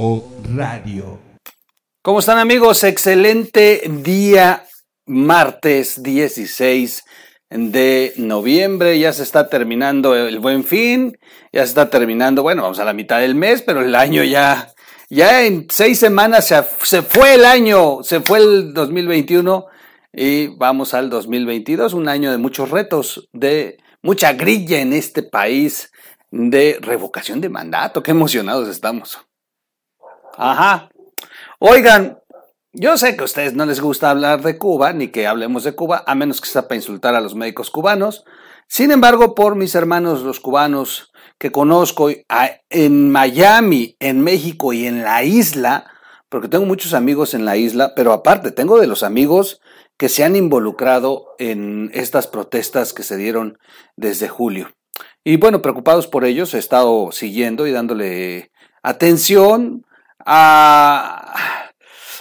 O Radio. ¿Cómo están amigos? Excelente día, martes 16 de noviembre. Ya se está terminando el buen fin. Ya se está terminando, bueno, vamos a la mitad del mes, pero el año ya, ya en seis semanas se, se fue el año, se fue el 2021 y vamos al 2022, un año de muchos retos, de mucha grilla en este país, de revocación de mandato. Qué emocionados estamos. Ajá. Oigan, yo sé que a ustedes no les gusta hablar de Cuba, ni que hablemos de Cuba, a menos que sea para insultar a los médicos cubanos. Sin embargo, por mis hermanos los cubanos que conozco en Miami, en México y en la isla, porque tengo muchos amigos en la isla, pero aparte tengo de los amigos que se han involucrado en estas protestas que se dieron desde julio. Y bueno, preocupados por ellos, he estado siguiendo y dándole atención a,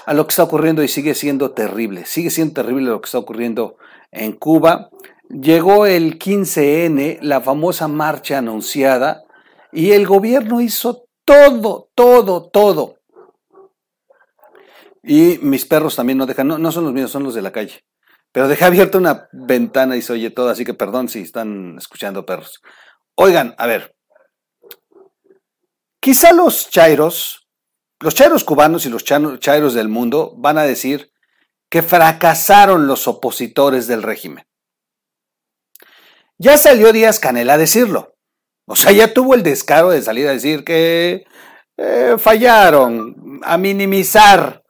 lo que está ocurriendo y sigue siendo terrible. Sigue siendo terrible lo que está ocurriendo en Cuba. Llegó el 15N, la famosa marcha anunciada, y el gobierno hizo todo, todo, todo. Y mis perros también no dejan, no, no son los míos, son los de la calle. Pero dejé abierta una ventana y se oye todo, así que perdón si están escuchando perros. Oigan, a ver. Quizá los chairos, los chairos cubanos y los chairos del mundo van a decir que fracasaron los opositores del régimen. Ya salió Díaz Canel a decirlo. O sea, ya tuvo el descaro de salir a decir que eh, fallaron, a minimizar,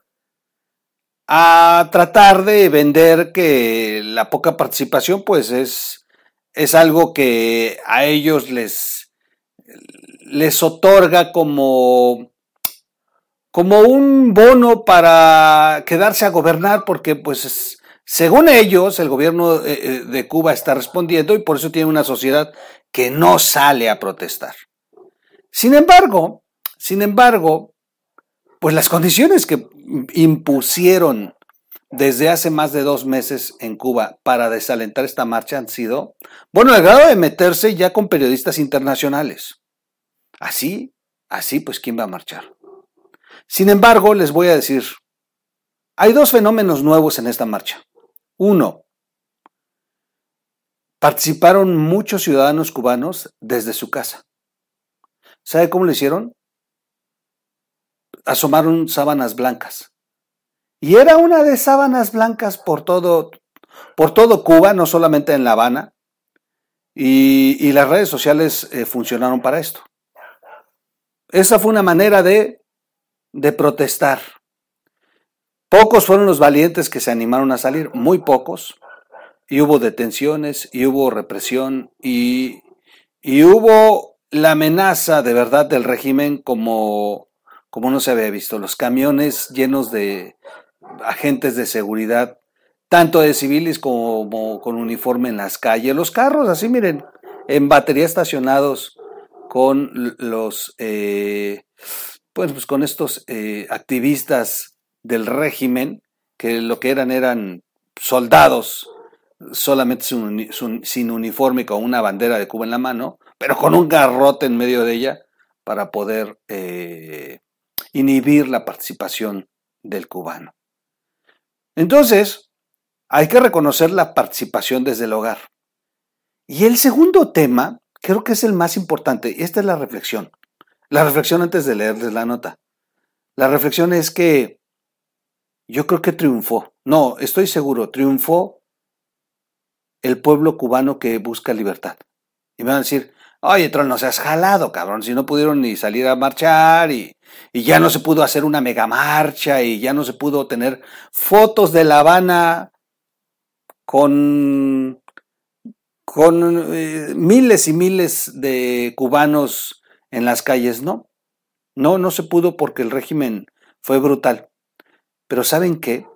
a tratar de vender que la poca participación pues es, es algo que a ellos les, les otorga como, como un bono para quedarse a gobernar porque pues según ellos, el gobierno eh, eh, de Cuba está respondiendo y por eso tiene una sociedad que no sale a protestar. Sin embargo, sin embargo, pues las condiciones que impusieron desde hace más de dos meses en Cuba para desalentar esta marcha han sido, bueno, al grado de meterse ya con periodistas internacionales. Así, así, pues, ¿quién va a marchar? Sin embargo, les voy a decir, hay dos fenómenos nuevos en esta marcha. Uno, participaron muchos ciudadanos cubanos desde su casa. ¿Sabe cómo lo hicieron? Asomaron sábanas blancas. Y era una de sábanas blancas por todo, por todo Cuba, no solamente en La Habana. Y, las redes sociales eh, funcionaron para esto. Esa fue una manera de, de protestar. Pocos fueron los valientes que se animaron a salir, muy pocos, y hubo detenciones, y hubo represión, y, y hubo la amenaza de verdad del régimen como, como no se había visto. Los camiones llenos de agentes de seguridad, tanto de civiles como con uniforme en las calles. Los carros, así miren, en batería estacionados con los, eh, pues, pues, con estos eh, activistas del régimen, que lo que eran eran soldados, solamente sin, uniforme, con una bandera de Cuba en la mano, pero con un garrote en medio de ella para poder eh, inhibir la participación del cubano. Entonces, hay que reconocer la participación desde el hogar. Y el segundo tema, creo que es el más importante, y esta es la reflexión. La reflexión antes de leerles la nota. La reflexión es que yo creo que triunfó. No, estoy seguro, triunfó el pueblo cubano que busca libertad. Y me van a decir, oye, Troll, no seas jalado, cabrón, si no pudieron ni salir a marchar y, y, ya no se pudo hacer una mega marcha y ya no se pudo tener fotos de La Habana con, con eh, miles y miles de cubanos en las calles, ¿no? No, no se pudo porque el régimen fue brutal. Pero ¿saben qué?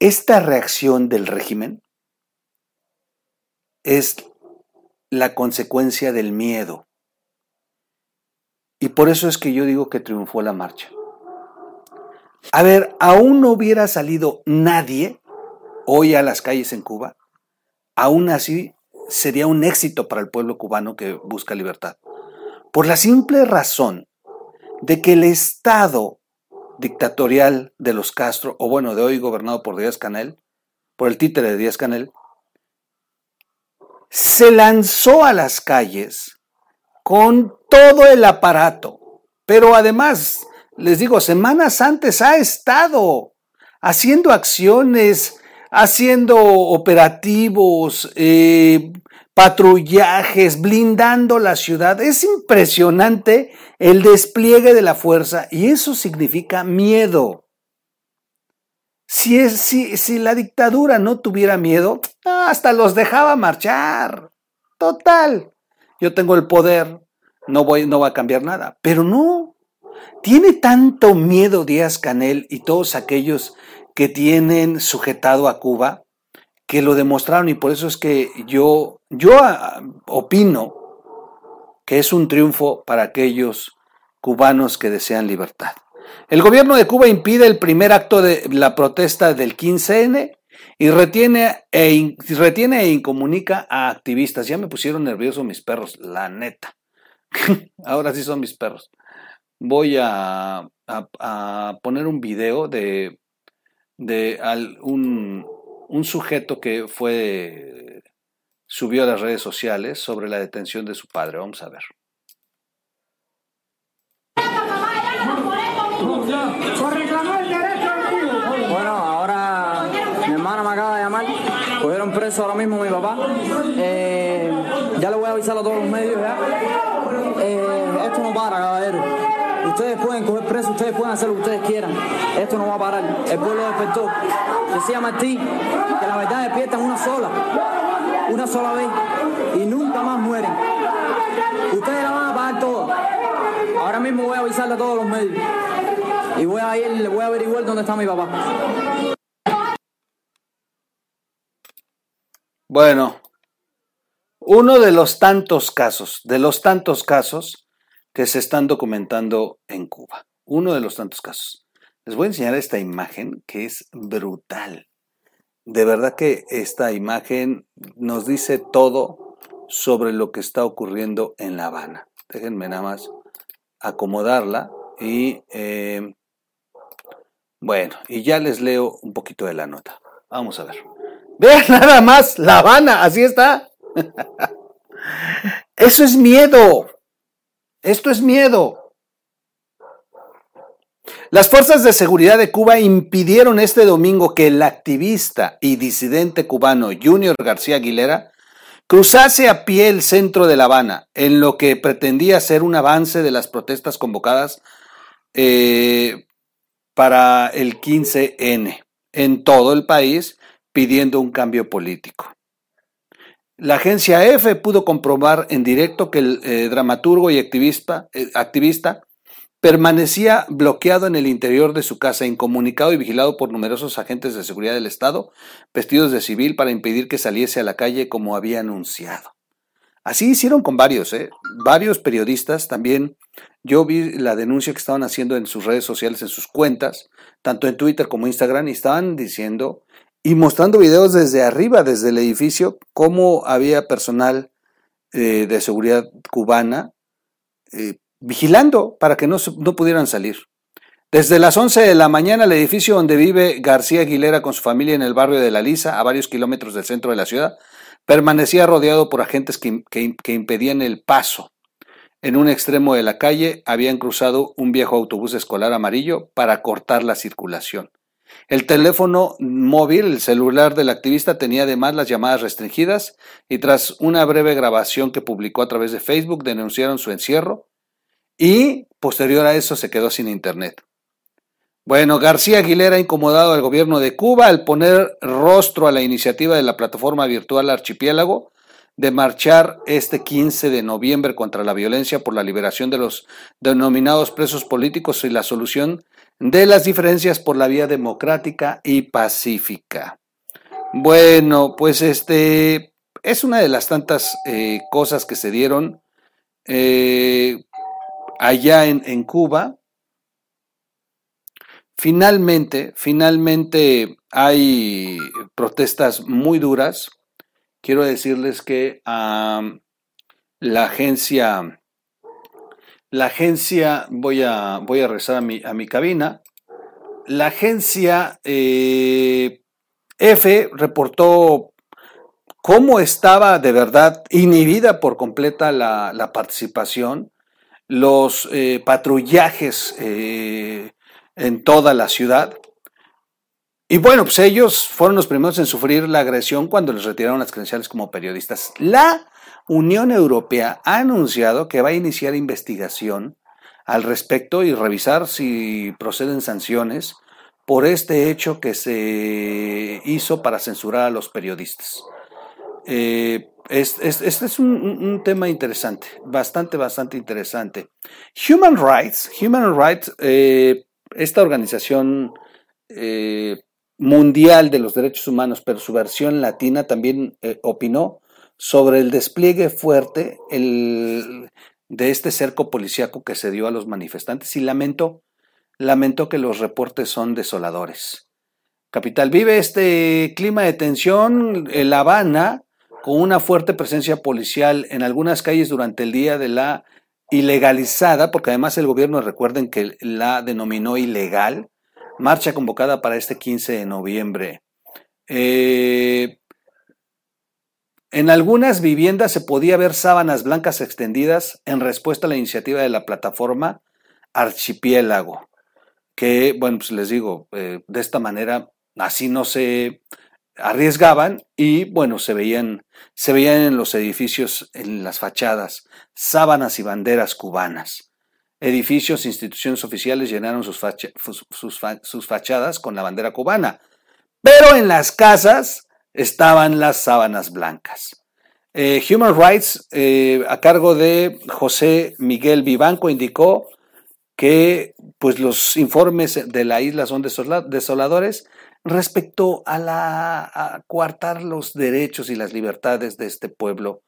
Esta reacción del régimen es la consecuencia del miedo. Y por eso es que yo digo que triunfó la marcha. A ver, aún no hubiera salido nadie hoy a las calles en Cuba, aún así sería un éxito para el pueblo cubano que busca libertad. Por la simple razón de que el Estado dictatorial de los Castro, o bueno, de hoy gobernado por Díaz Canel, por el títere de Díaz Canel, se lanzó a las calles con todo el aparato, pero además, les digo, semanas antes ha estado haciendo acciones, haciendo operativos, eh, patrullajes, blindando la ciudad. Es impresionante el despliegue de la fuerza y eso significa miedo. Si, es, si, si la dictadura no tuviera miedo, hasta los dejaba marchar. Total. Yo tengo el poder, no, voy, no va a cambiar nada. Pero no. Tiene tanto miedo Díaz Canel y todos aquellos que tienen sujetado a Cuba que lo demostraron y por eso es que yo, yo ah, opino que es un triunfo para aquellos cubanos que desean libertad. El gobierno de Cuba impide el primer acto de la protesta del 15N y retiene e, retiene e incomunica a activistas. Ya me pusieron nerviosos mis perros, la neta. Ahora sí son mis perros. Voy a, a, poner un video de, un, sujeto que fue subió a las redes sociales sobre la detención de su padre. Vamos a ver. Bueno, ahora mi hermana me acaba de llamar. Cogieron preso ahora mismo mi papá. Eh, ya le voy a avisar a todos los medios ya. Eh, esto no para, caballero. Ustedes pueden coger preso, ustedes pueden hacer lo que ustedes quieran. Esto no va a parar. El pueblo despertó. Decía Martín que la verdad despierta una sola, una sola vez y nunca más mueren. Ustedes la van a pagar toda. Ahora mismo voy a avisarle a todos los medios. Y voy a ir, voy a averiguar dónde está mi papá. Bueno, uno de los tantos casos, de los tantos casos que se están documentando en Cuba. Uno de los tantos casos. Les voy a enseñar esta imagen que es brutal. De verdad que esta imagen nos dice todo sobre lo que está ocurriendo en La Habana. Déjenme nada más acomodarla y eh, bueno, y ya les leo un poquito de la nota. Vamos a ver. Vean nada más, La Habana, así está. Eso es miedo. Esto es miedo. Las fuerzas de seguridad de Cuba impidieron este domingo que el activista y disidente cubano Junior García Aguilera cruzase a pie el centro de La Habana, en lo que pretendía ser un avance de las protestas convocadas eh, para el 15N en todo el país, pidiendo un cambio político. La agencia EFE pudo comprobar en directo que el eh, dramaturgo y activista, eh, activista permanecía bloqueado en el interior de su casa, incomunicado y vigilado por numerosos agentes de seguridad del Estado, vestidos de civil para impedir que saliese a la calle como había anunciado. Así hicieron con varios, ¿eh? varios periodistas también. Yo vi la denuncia que estaban haciendo en sus redes sociales, en sus cuentas, tanto en Twitter como Instagram, y estaban diciendo y mostrando videos desde arriba, desde el edificio, cómo había personal eh, de seguridad cubana eh, vigilando para que no, pudieran salir. Desde las 11 de la mañana, el edificio donde vive García Aguilera con su familia en el barrio de La Lisa, a varios kilómetros del centro de la ciudad, permanecía rodeado por agentes que, que, impedían el paso. En un extremo de la calle habían cruzado un viejo autobús escolar amarillo para cortar la circulación. El teléfono móvil, el celular del activista tenía además las llamadas restringidas y tras una breve grabación que publicó a través de Facebook denunciaron su encierro y posterior a eso se quedó sin internet. Bueno, García Aguilera ha incomodado al gobierno de Cuba al poner rostro a la iniciativa de la plataforma virtual Archipiélago de marchar este 15 de noviembre contra la violencia por la liberación de los denominados presos políticos y la solución de las diferencias por la vía democrática y pacífica. Bueno, pues este es una de las tantas eh, cosas que se dieron. Eh, allá en, Cuba. Finalmente, finalmente hay protestas muy duras. Quiero decirles que la agencia la agencia, voy a, voy a regresar a mi, a mi cabina, la agencia eh, F reportó cómo estaba de verdad inhibida por completa la, participación, los eh, patrullajes eh, en toda la ciudad. Y bueno, pues ellos fueron los primeros en sufrir la agresión cuando les retiraron las credenciales como periodistas. La Unión Europea ha anunciado que va a iniciar investigación al respecto y revisar si proceden sanciones por este hecho que se hizo para censurar a los periodistas. Eh, este es, un, tema interesante, bastante, bastante interesante. Human Rights, Human Rights, eh, esta organización eh, mundial de los derechos humanos, pero su versión latina también opinó sobre el despliegue fuerte de este cerco policíaco que se dio a los manifestantes y lamento, lamento que los reportes son desoladores. Capital vive este clima de tensión en La Habana con una fuerte presencia policial en algunas calles durante el día de la ilegalizada, porque además el gobierno recuerden que la denominó ilegal, marcha convocada para este 15 de noviembre. Eh, en algunas viviendas se podía ver sábanas blancas extendidas en respuesta a la iniciativa de la plataforma Archipiélago, que, bueno, pues les digo, eh, de esta manera así no se arriesgaban y, bueno, se veían, se veían en los edificios, en las fachadas, sábanas y banderas cubanas. Edificios, instituciones oficiales llenaron sus, fachadas con la bandera cubana, pero en las casas estaban las sábanas blancas. Eh, Human Rights, eh, a cargo de José Miguel Vivanco, indicó que pues, los informes de la isla son desoladores respecto a, la, a coartar los derechos y las libertades de este pueblo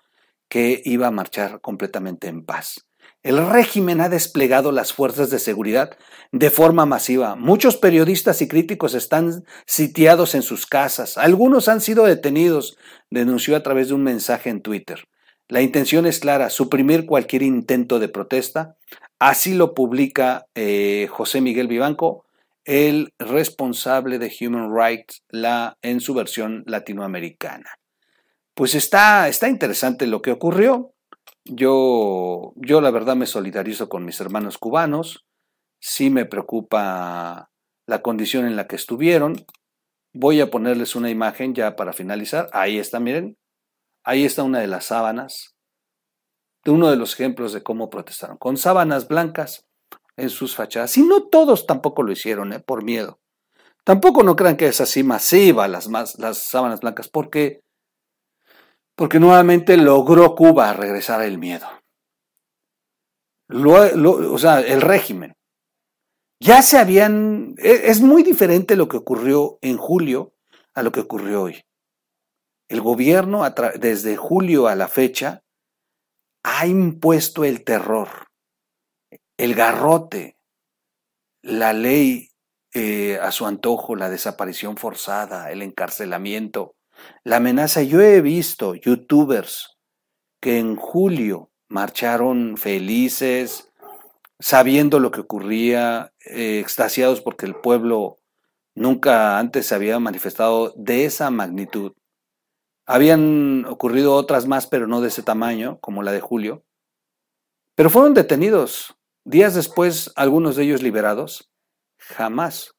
que iba a marchar completamente en paz. El régimen ha desplegado las fuerzas de seguridad de forma masiva. Muchos periodistas y críticos están sitiados en sus casas. Algunos han sido detenidos, denunció a través de un mensaje en Twitter. La intención es clara, suprimir cualquier intento de protesta. Así lo publica eh, José Miguel Vivanco, el responsable de Human Rights la, en su versión latinoamericana. Pues está, está interesante lo que ocurrió. Yo, yo la verdad me solidarizo con mis hermanos cubanos, sí me preocupa la condición en la que estuvieron. Voy a ponerles una imagen ya para finalizar. Ahí está, miren. Ahí está una de las sábanas, de uno de los ejemplos de cómo protestaron, con sábanas blancas en sus fachadas. Y no todos tampoco lo hicieron, ¿eh? por miedo. Tampoco no crean que es así masiva las, las sábanas blancas, porque porque nuevamente logró Cuba regresar el miedo. o sea, el régimen. Ya se habían... E, es muy diferente lo que ocurrió en julio a lo que ocurrió hoy. El gobierno, desde julio a la fecha, ha impuesto el terror, el garrote, la ley eh, a su antojo, la desaparición forzada, el encarcelamiento, la amenaza, yo he visto youtubers que en julio marcharon felices, sabiendo lo que ocurría, eh, extasiados porque el pueblo nunca antes se había manifestado de esa magnitud. Habían ocurrido otras más, pero no de ese tamaño, como la de julio. Pero fueron detenidos. Días después, algunos de ellos liberados. Jamás,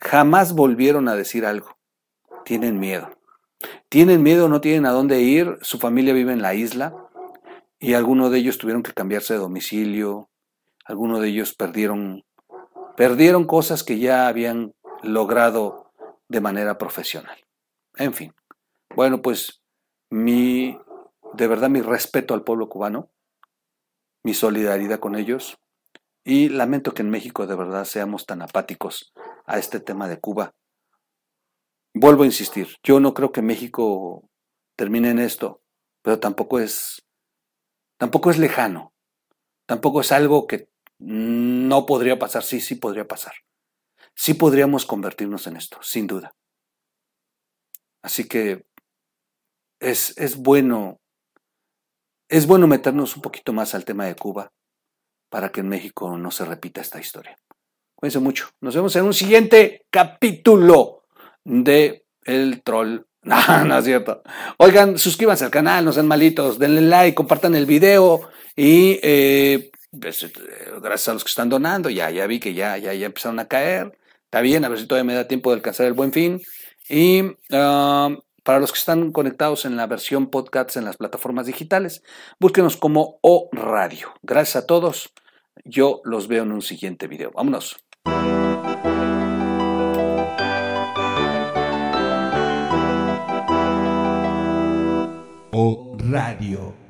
jamás volvieron a decir algo. Tienen miedo. Tienen miedo, no tienen a dónde ir, su familia vive en la isla y algunos de ellos tuvieron que cambiarse de domicilio, algunos de ellos perdieron, perdieron cosas que ya habían logrado de manera profesional. En fin, bueno, pues mi, de verdad mi respeto al pueblo cubano, mi solidaridad con ellos y lamento que en México de verdad seamos tan apáticos a este tema de Cuba Vuelvo a insistir, yo no creo que México termine en esto, pero tampoco es, tampoco es lejano, tampoco es algo que no podría pasar, sí, sí podría pasar. Sí podríamos convertirnos en esto, sin duda. Así que es, es bueno, es bueno meternos un poquito más al tema de Cuba, para que en México no se repita esta historia. Cuídense mucho. Nos vemos en un siguiente capítulo de El Troll. No, no es cierto. Oigan, suscríbanse al canal, no sean malitos, denle like, compartan el video y eh, pues, eh, gracias a los que están donando, ya, ya vi que ya, ya, ya empezaron a caer. Está bien, a ver si todavía me da tiempo de alcanzar el buen fin. Y ah, para los que están conectados en la versión podcast en las plataformas digitales, búsquenos como O Radio. Gracias a todos. Yo los veo en un siguiente video. Vámonos. Radio.